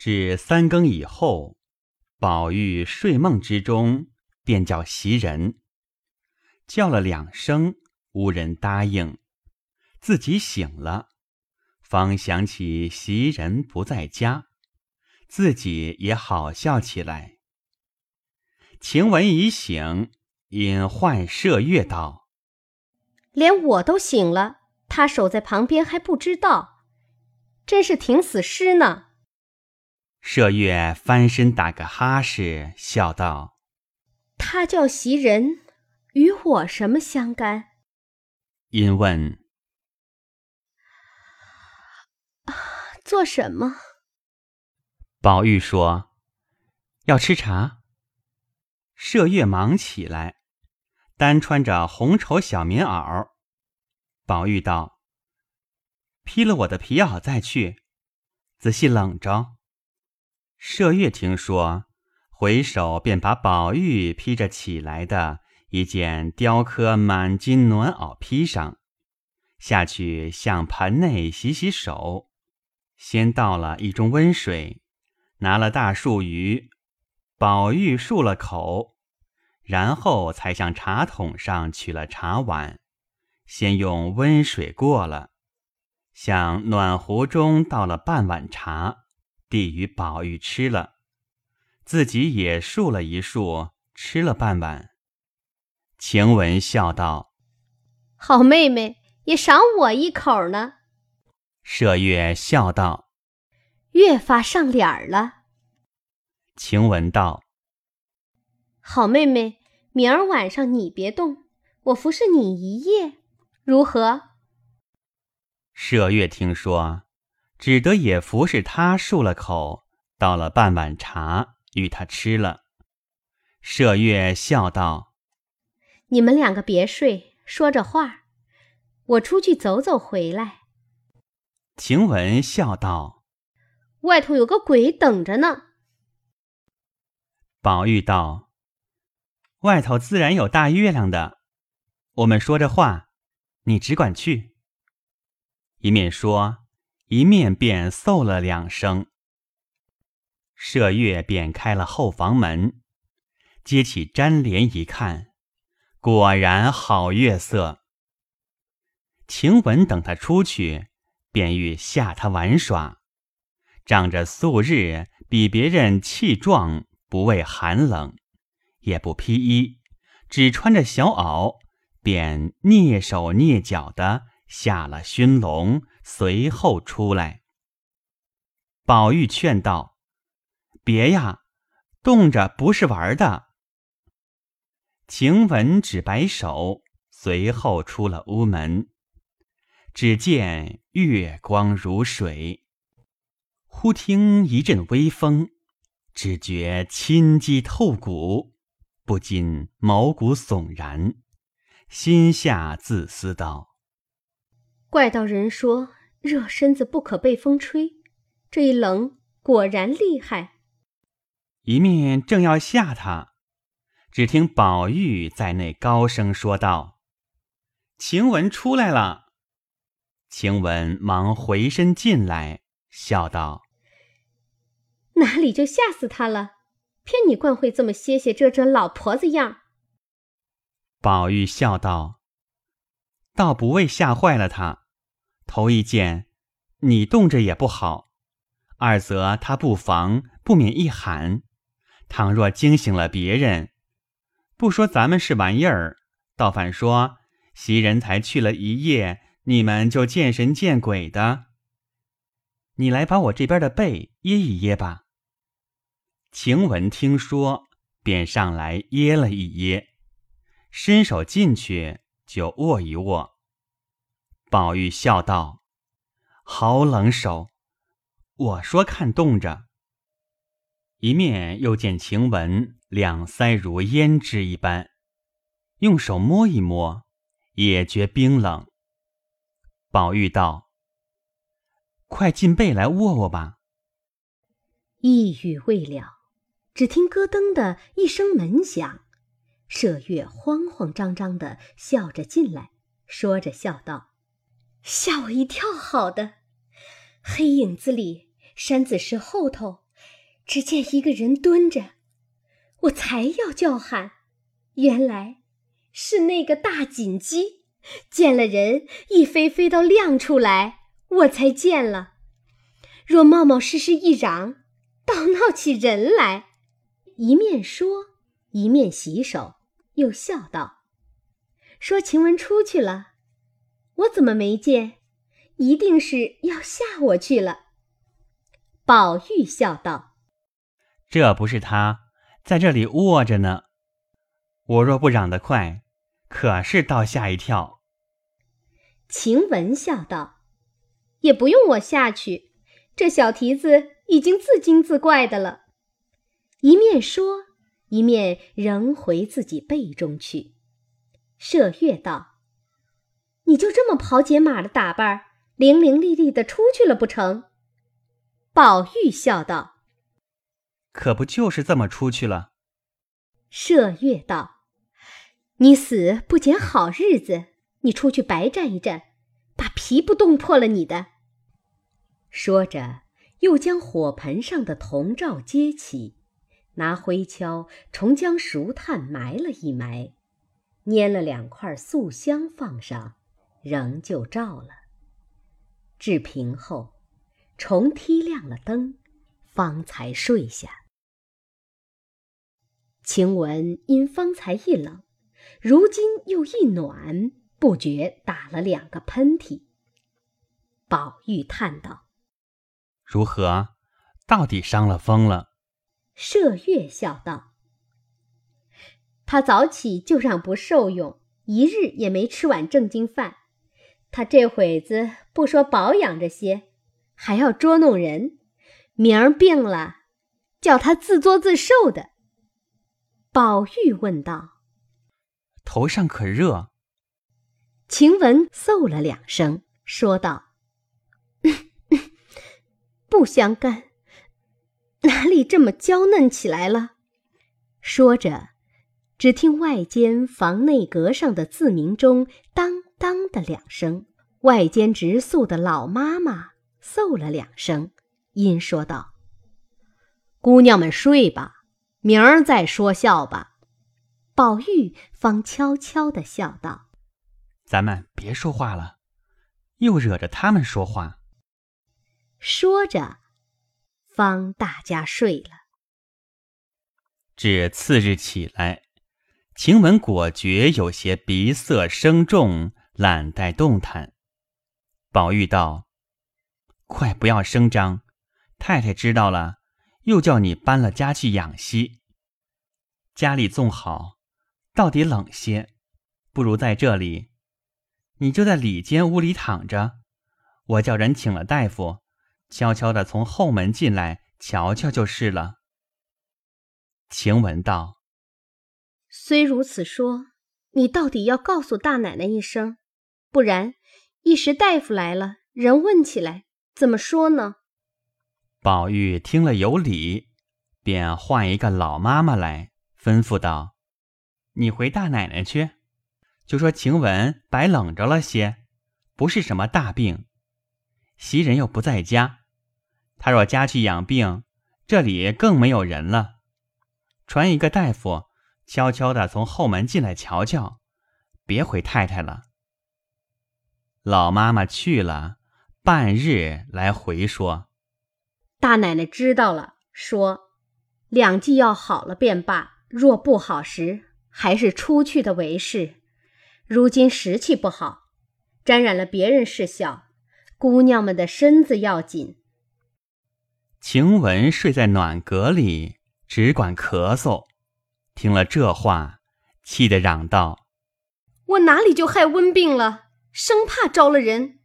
至三更以后，宝玉睡梦之中，便叫袭人，叫了两声，无人答应，自己醒了，方想起袭人不在家，自己也好笑起来。晴雯已醒，因唤麝月道：“连我都醒了，他守在旁边还不知道，真是挺死尸呢。”麝月翻身打个哈士，笑道：“他叫袭人，与我什么相干？”因问：“啊做什么？”宝玉说：“要吃茶。”麝月忙起来，单穿着红绸小棉袄。宝玉道：“披了我的皮袄再去，仔细冷着。”麝月听说，回首便把宝玉披着起来的一件雕刻满金暖袄披上，下去向盆内洗洗手，先倒了一盅温水，拿了大漱盂，宝玉漱了口，然后才向茶桶上取了茶碗，先用温水过了，向暖壶中倒了半碗茶。递与宝玉吃了，自己也漱了一漱，吃了半碗。晴雯笑道：“好妹妹，也赏我一口呢。”麝月笑道：“越发上脸儿了。”晴雯道：“好妹妹，明儿晚上你别动，我服侍你一夜，如何？”麝月听说。只得也服侍他漱了口，倒了半碗茶与他吃了。麝月笑道：“你们两个别睡，说着话，我出去走走回来。”晴雯笑道：“外头有个鬼等着呢。”宝玉道：“外头自然有大月亮的，我们说着话，你只管去。”一面说。一面便嗽了两声，麝月便开了后房门，揭起毡帘一看，果然好月色。晴雯等他出去，便欲吓他玩耍，仗着素日比别人气壮，不畏寒冷，也不披衣，只穿着小袄，便蹑手蹑脚的下了熏笼。随后出来，宝玉劝道：“别呀，冻着不是玩的。”晴雯只摆手，随后出了屋门。只见月光如水，忽听一阵微风，只觉心肌透骨，不禁毛骨悚然，心下自思道：“怪道人说。”热身子不可被风吹，这一冷果然厉害。一面正要吓他，只听宝玉在内高声说道：“晴雯出来了。”晴雯忙回身进来，笑道：“哪里就吓死他了？偏你惯会这么歇歇遮遮老婆子样。”宝玉笑道：“倒不为吓坏了他。”头一件，你冻着也不好；二则他不防，不免一喊。倘若惊醒了别人，不说咱们是玩意儿，倒反说袭人才去了一夜，你们就见神见鬼的。你来把我这边的背掖一掖吧。晴雯听说，便上来掖了一掖，伸手进去就握一握。宝玉笑道：“好冷手，我说看冻着。”一面又见晴雯两腮如胭脂一般，用手摸一摸，也觉冰冷。宝玉道：“快进被来卧卧吧。”一语未了，只听咯噔的一声门响，麝月慌慌张张的笑着进来，说着笑道。吓我一跳！好的，黑影子里，山子石后头只见一个人蹲着，我才要叫喊，原来是那个大锦鸡。见了人，一飞飞到亮处来，我才见了。若冒冒失失一嚷，倒闹起人来。一面说，一面洗手，又笑道：“说晴雯出去了，我怎么没见？一定是要吓我去了。”宝玉笑道：“这不是他在这里卧着呢。我若不嚷得快，可是倒吓一跳。”晴雯笑道：“也不用我下去。”这小蹄子已经自惊自怪的了，一面说，一面仍回自己背中去。麝月道：“你就这么跑解马的打扮，伶伶俐俐的出去了不成？”宝玉笑道：“可不就是这么出去了？”麝月道：“你死不拣好日子，你出去白站一站，把皮不冻破了你的。”说着，又将火盆上的铜罩揭起，拿灰锹重将熟炭埋了一埋，拈了两块素香放上，仍旧照了。至平后，重踢亮了灯，方才睡下。晴雯因方才一冷，如今又一暖，不觉打了两个喷嚏。宝玉叹道。如何？到底伤了风了？麝月笑道：“他早起就让不受用，一日也没吃碗正经饭。他这会子不说保养着些，还要捉弄人。明儿病了，叫他自作自受的。”宝玉问道：“头上可热？”晴雯嗽了两声，说道。不相干，哪里这么娇嫩起来了？说着，只听外间房内阁上的字明钟当当的两声，外间直宿的老妈妈嗽了两声，因说道：“姑娘们睡吧，明儿再说笑吧。”宝玉方悄悄的笑道：“咱们别说话了，又惹着他们说话。”说着，方大家睡了。至次日起来，晴雯果觉有些鼻塞声重，懒怠动弹。宝玉道：“快不要声张，太太知道了，又叫你搬了家去养息。家里纵好，到底冷些，不如在这里。你就在里间屋里躺着，我叫人请了大夫。”悄悄的从后门进来，瞧瞧就是了。晴雯道：“虽如此说，你到底要告诉大奶奶一声，不然一时大夫来了，人问起来，怎么说呢？”宝玉听了有理，便唤一个老妈妈来，吩咐道：“你回大奶奶去，就说晴雯白冷着了些，不是什么大病，袭人又不在家。”他若家去养病，这里更没有人了。传一个大夫，悄悄的从后门进来瞧瞧，别回太太了。老妈妈去了，半日来回说：“大奶奶知道了，说两剂药好了便罢，若不好时，还是出去的为是。如今时气不好，沾染了别人是小，姑娘们的身子要紧。”晴雯睡在暖阁里，只管咳嗽。听了这话，气得嚷道：“我哪里就害温病了？生怕招了人。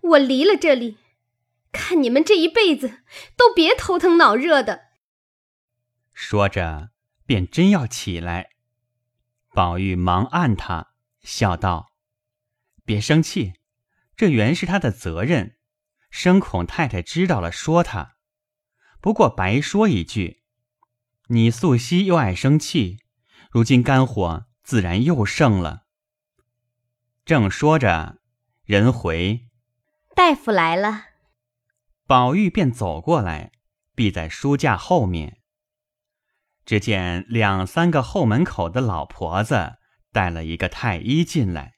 我离了这里，看你们这一辈子都别头疼脑热的。”说着，便真要起来。宝玉忙按他，笑道：“别生气，这原是他的责任，生恐太太知道了，说他。”不过白说一句，你素汐又爱生气，如今肝火自然又盛了。正说着，人回，大夫来了。宝玉便走过来，避在书架后面。只见两三个后门口的老婆子带了一个太医进来，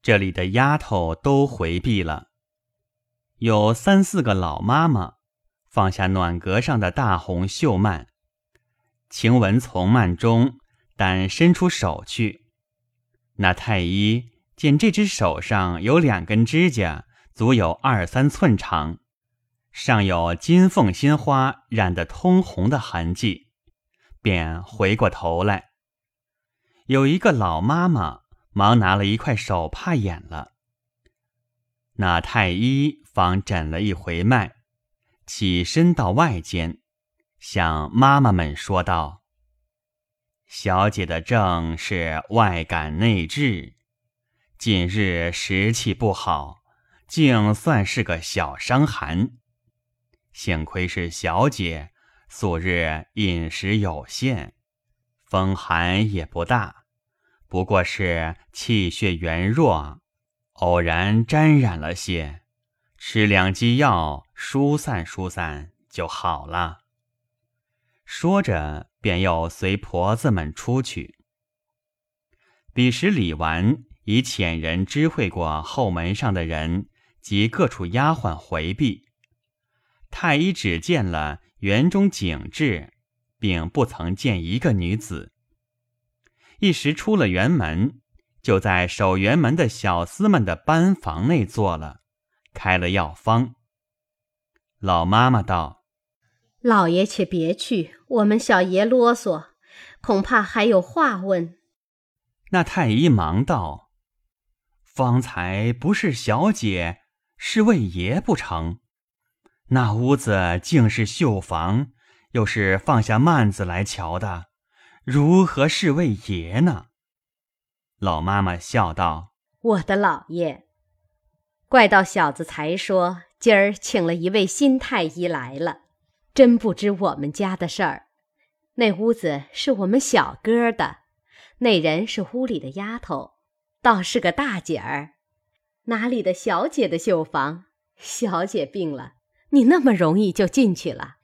这里的丫头都回避了。有三四个老妈妈放下暖阁上的大红绣幔，晴雯从幔中但伸出手去，那太医见这只手上有两根指甲，足有二三寸长，上有金凤心花染得通红的痕迹，便回过头来。有一个老妈妈忙拿了一块手帕掩了。那太医方诊了一回脉，起身到外间，向妈妈们说道：“小姐的症是外感内治，近日时气不好，竟算是个小伤寒。幸亏是小姐素日饮食有限，风寒也不大，不过是气血元弱。”偶然沾染了些，吃两剂药疏散疏散就好了。说着，便又随婆子们出去。彼时李纨已遣人知会过后门上的人及各处丫鬟回避。太医只见了园中景致，并不曾见一个女子。一时出了园门。就在守园门的小厮们的班房内坐了，开了药方。老妈妈道：“老爷且别去，我们小爷啰嗦，恐怕还有话问。”那太医忙道：“方才不是小姐，是为爷不成？那屋子竟是绣房，又是放下幔子来瞧的，如何是为爷呢？”老妈妈笑道：“我的老爷，怪道小子才说今儿请了一位新太医来了，真不知我们家的事儿。那屋子是我们小哥的，那人是屋里的丫头，倒是个大姐儿。哪里的小姐的绣房？小姐病了，你那么容易就进去了？”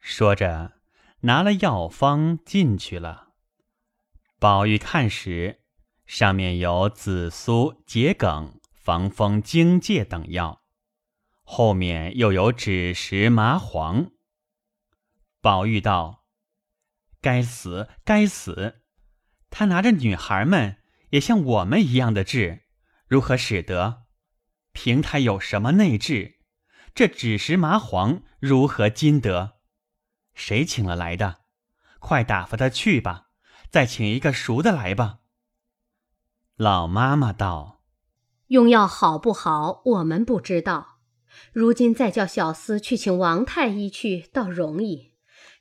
说着，拿了药方进去了。宝玉看时。上面有紫苏、桔梗、防风、荆芥等药，后面又有枳实、麻黄。宝玉道：“该死，该死！他拿着女孩们也像我们一样的治，如何使得？凭他有什么内治？这枳实、麻黄如何禁得？谁请了来的？快打发他去吧，再请一个熟的来吧。”老妈妈道：“用药好不好，我们不知道。如今再叫小厮去请王太医去，倒容易。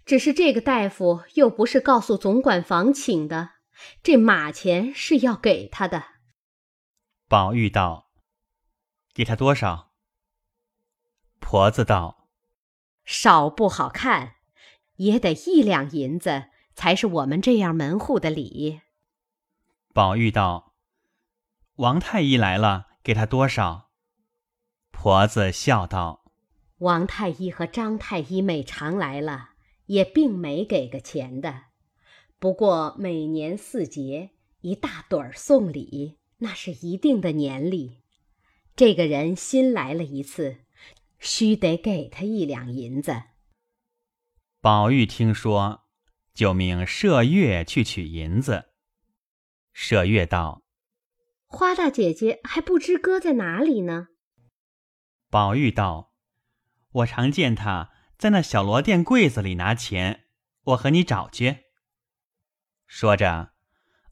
只是这个大夫又不是告诉总管房请的，这马钱是要给他的。”宝玉道：“给他多少？”婆子道：“少不好看，也得一两银子，才是我们这样门户的礼。”宝玉道。王太医来了，给他多少？婆子笑道：“王太医和张太医每常来了，也并没给个钱的。不过每年四节一大对儿送礼，那是一定的年例。这个人新来了一次，须得给他一两银子。”宝玉听说，就命麝月去取银子。麝月道。花大姐姐还不知搁在哪里呢。宝玉道：“我常见她在那小罗店柜子里拿钱，我和你找去。”说着，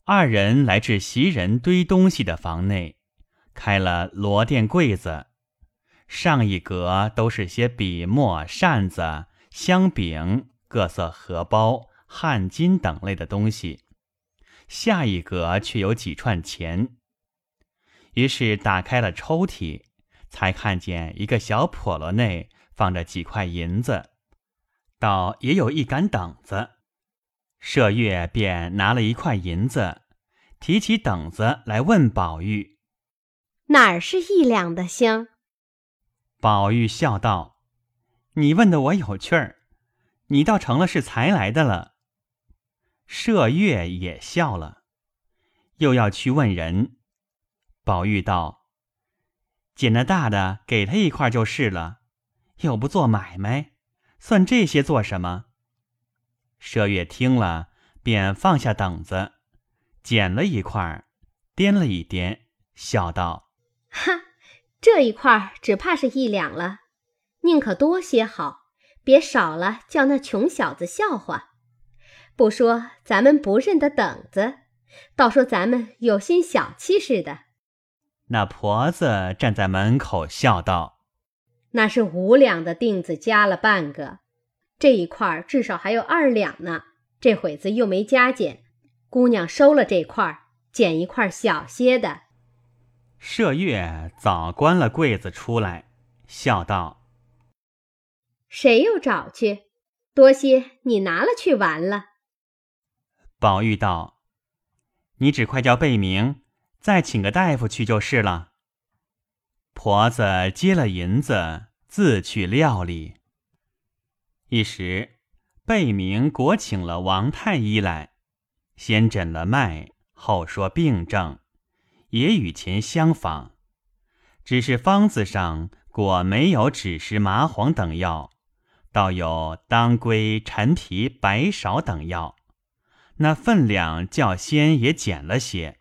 二人来至袭人堆东西的房内，开了罗店柜子，上一格都是些笔墨、扇子、香饼、各色荷包、汗巾等类的东西，下一格却有几串钱。于是打开了抽屉，才看见一个小笸箩内放着几块银子，倒也有一杆等子。麝月便拿了一块银子，提起等子来问宝玉：“哪儿是一两的星？”宝玉笑道：“你问的我有趣儿，你倒成了是才来的了。麝月也笑了，又要去问人。宝玉道：“捡那大的给他一块就是了，又不做买卖，算这些做什么？”麝月听了，便放下等子，捡了一块，掂了一掂，笑道：“哈，这一块只怕是一两了，宁可多些好，别少了，叫那穷小子笑话。不说咱们不认得等子，倒说咱们有心小气似的。”那婆子站在门口笑道：“那是五两的锭子加了半个，这一块至少还有二两呢。这会子又没加减，姑娘收了这块，捡一块小些的。”麝月早关了柜子出来，笑道：“谁又找去？多些你拿了去完了。”宝玉道：“你只快叫贝明。”再请个大夫去就是了。婆子接了银子，自去料理。一时，贝明果请了王太医来，先诊了脉，后说病症，也与前相仿。只是方子上果没有枳实、麻黄等药，倒有当归、陈皮、白芍等药，那分量较先也减了些。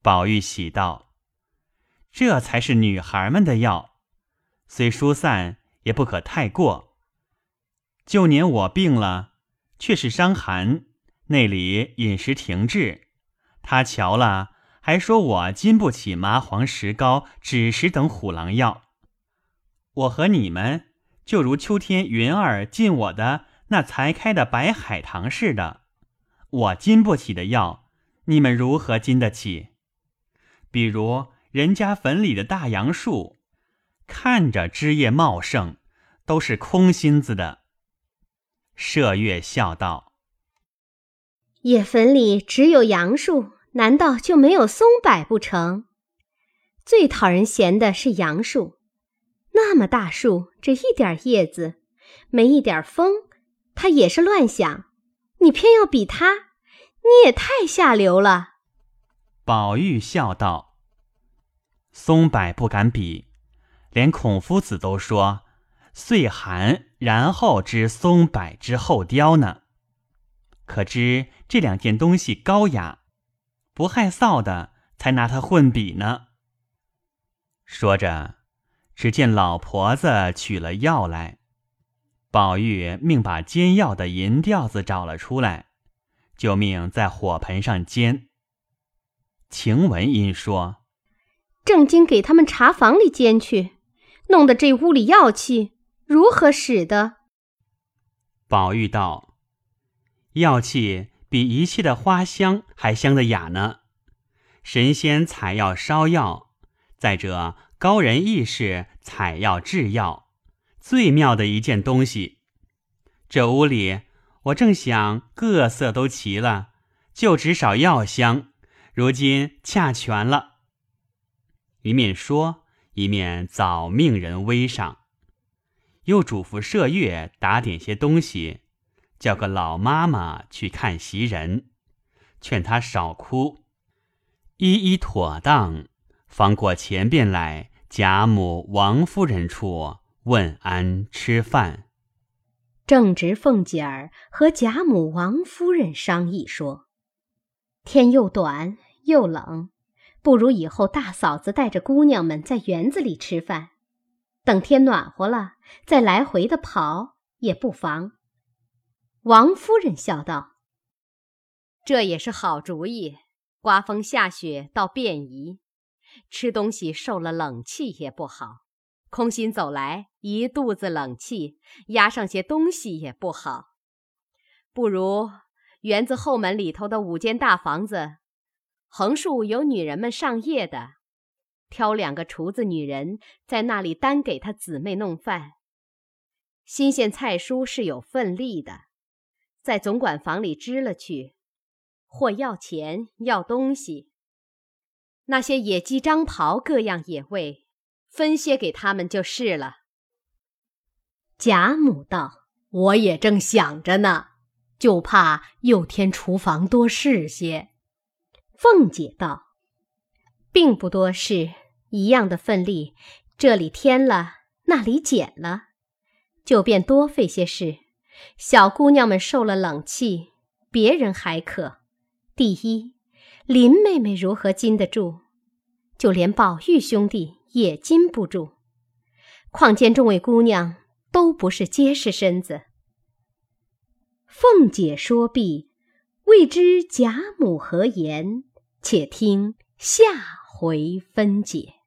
宝玉喜道：“这才是女孩们的药，虽疏散，也不可太过。就年我病了，却是伤寒，内里饮食停滞。他瞧了，还说我经不起麻黄、石膏、枳实等虎狼药。我和你们就如秋天云儿进我的那才开的白海棠似的，我经不起的药，你们如何经得起？”比如人家坟里的大杨树，看着枝叶茂盛，都是空心子的。麝月笑道：“野坟里只有杨树，难道就没有松柏不成？最讨人嫌的是杨树，那么大树，这一点叶子，没一点风，它也是乱响。你偏要比它，你也太下流了。”宝玉笑道：“松柏不敢比，连孔夫子都说‘岁寒，然后知松柏之后凋’呢。可知这两件东西高雅，不害臊的，才拿它混比呢。”说着，只见老婆子取了药来，宝玉命把煎药的银吊子找了出来，就命在火盆上煎。晴雯因说：“正经给他们茶房里煎去，弄得这屋里药气，如何使得？”宝玉道：“药气比一切的花香还香的雅呢。神仙采药烧药，再者高人异士采药制药，最妙的一件东西。这屋里我正想各色都齐了，就只少药香。”如今恰全了。一面说，一面早命人煨上，又嘱咐麝月打点些东西，叫个老妈妈去看袭人，劝她少哭，一一妥当，方过前边来贾母、王夫人处问安吃饭。正值凤姐儿和贾母、王夫人商议说。天又短又冷，不如以后大嫂子带着姑娘们在园子里吃饭，等天暖和了再来回的跑也不妨。王夫人笑道：“这也是好主意。刮风下雪倒便宜，吃东西受了冷气也不好，空心走来一肚子冷气，压上些东西也不好，不如。”园子后门里头的五间大房子，横竖有女人们上夜的，挑两个厨子女人在那里单给他姊妹弄饭。新鲜菜蔬是有份例的，在总管房里支了去，或要钱要东西。那些野鸡、张袍各样野味，分些给他们就是了。贾母道：“我也正想着呢，就怕又添厨房多事些。”凤姐道：“并不多事，一样的奋力，这里添了，那里减了，就便多费些事。小姑娘们受了冷气，别人还可。第一，林妹妹如何禁得住？就连宝玉兄弟也禁不住。况见众位姑娘都不是结实身子。”凤姐说毕，未知贾母何言。且听下回分解。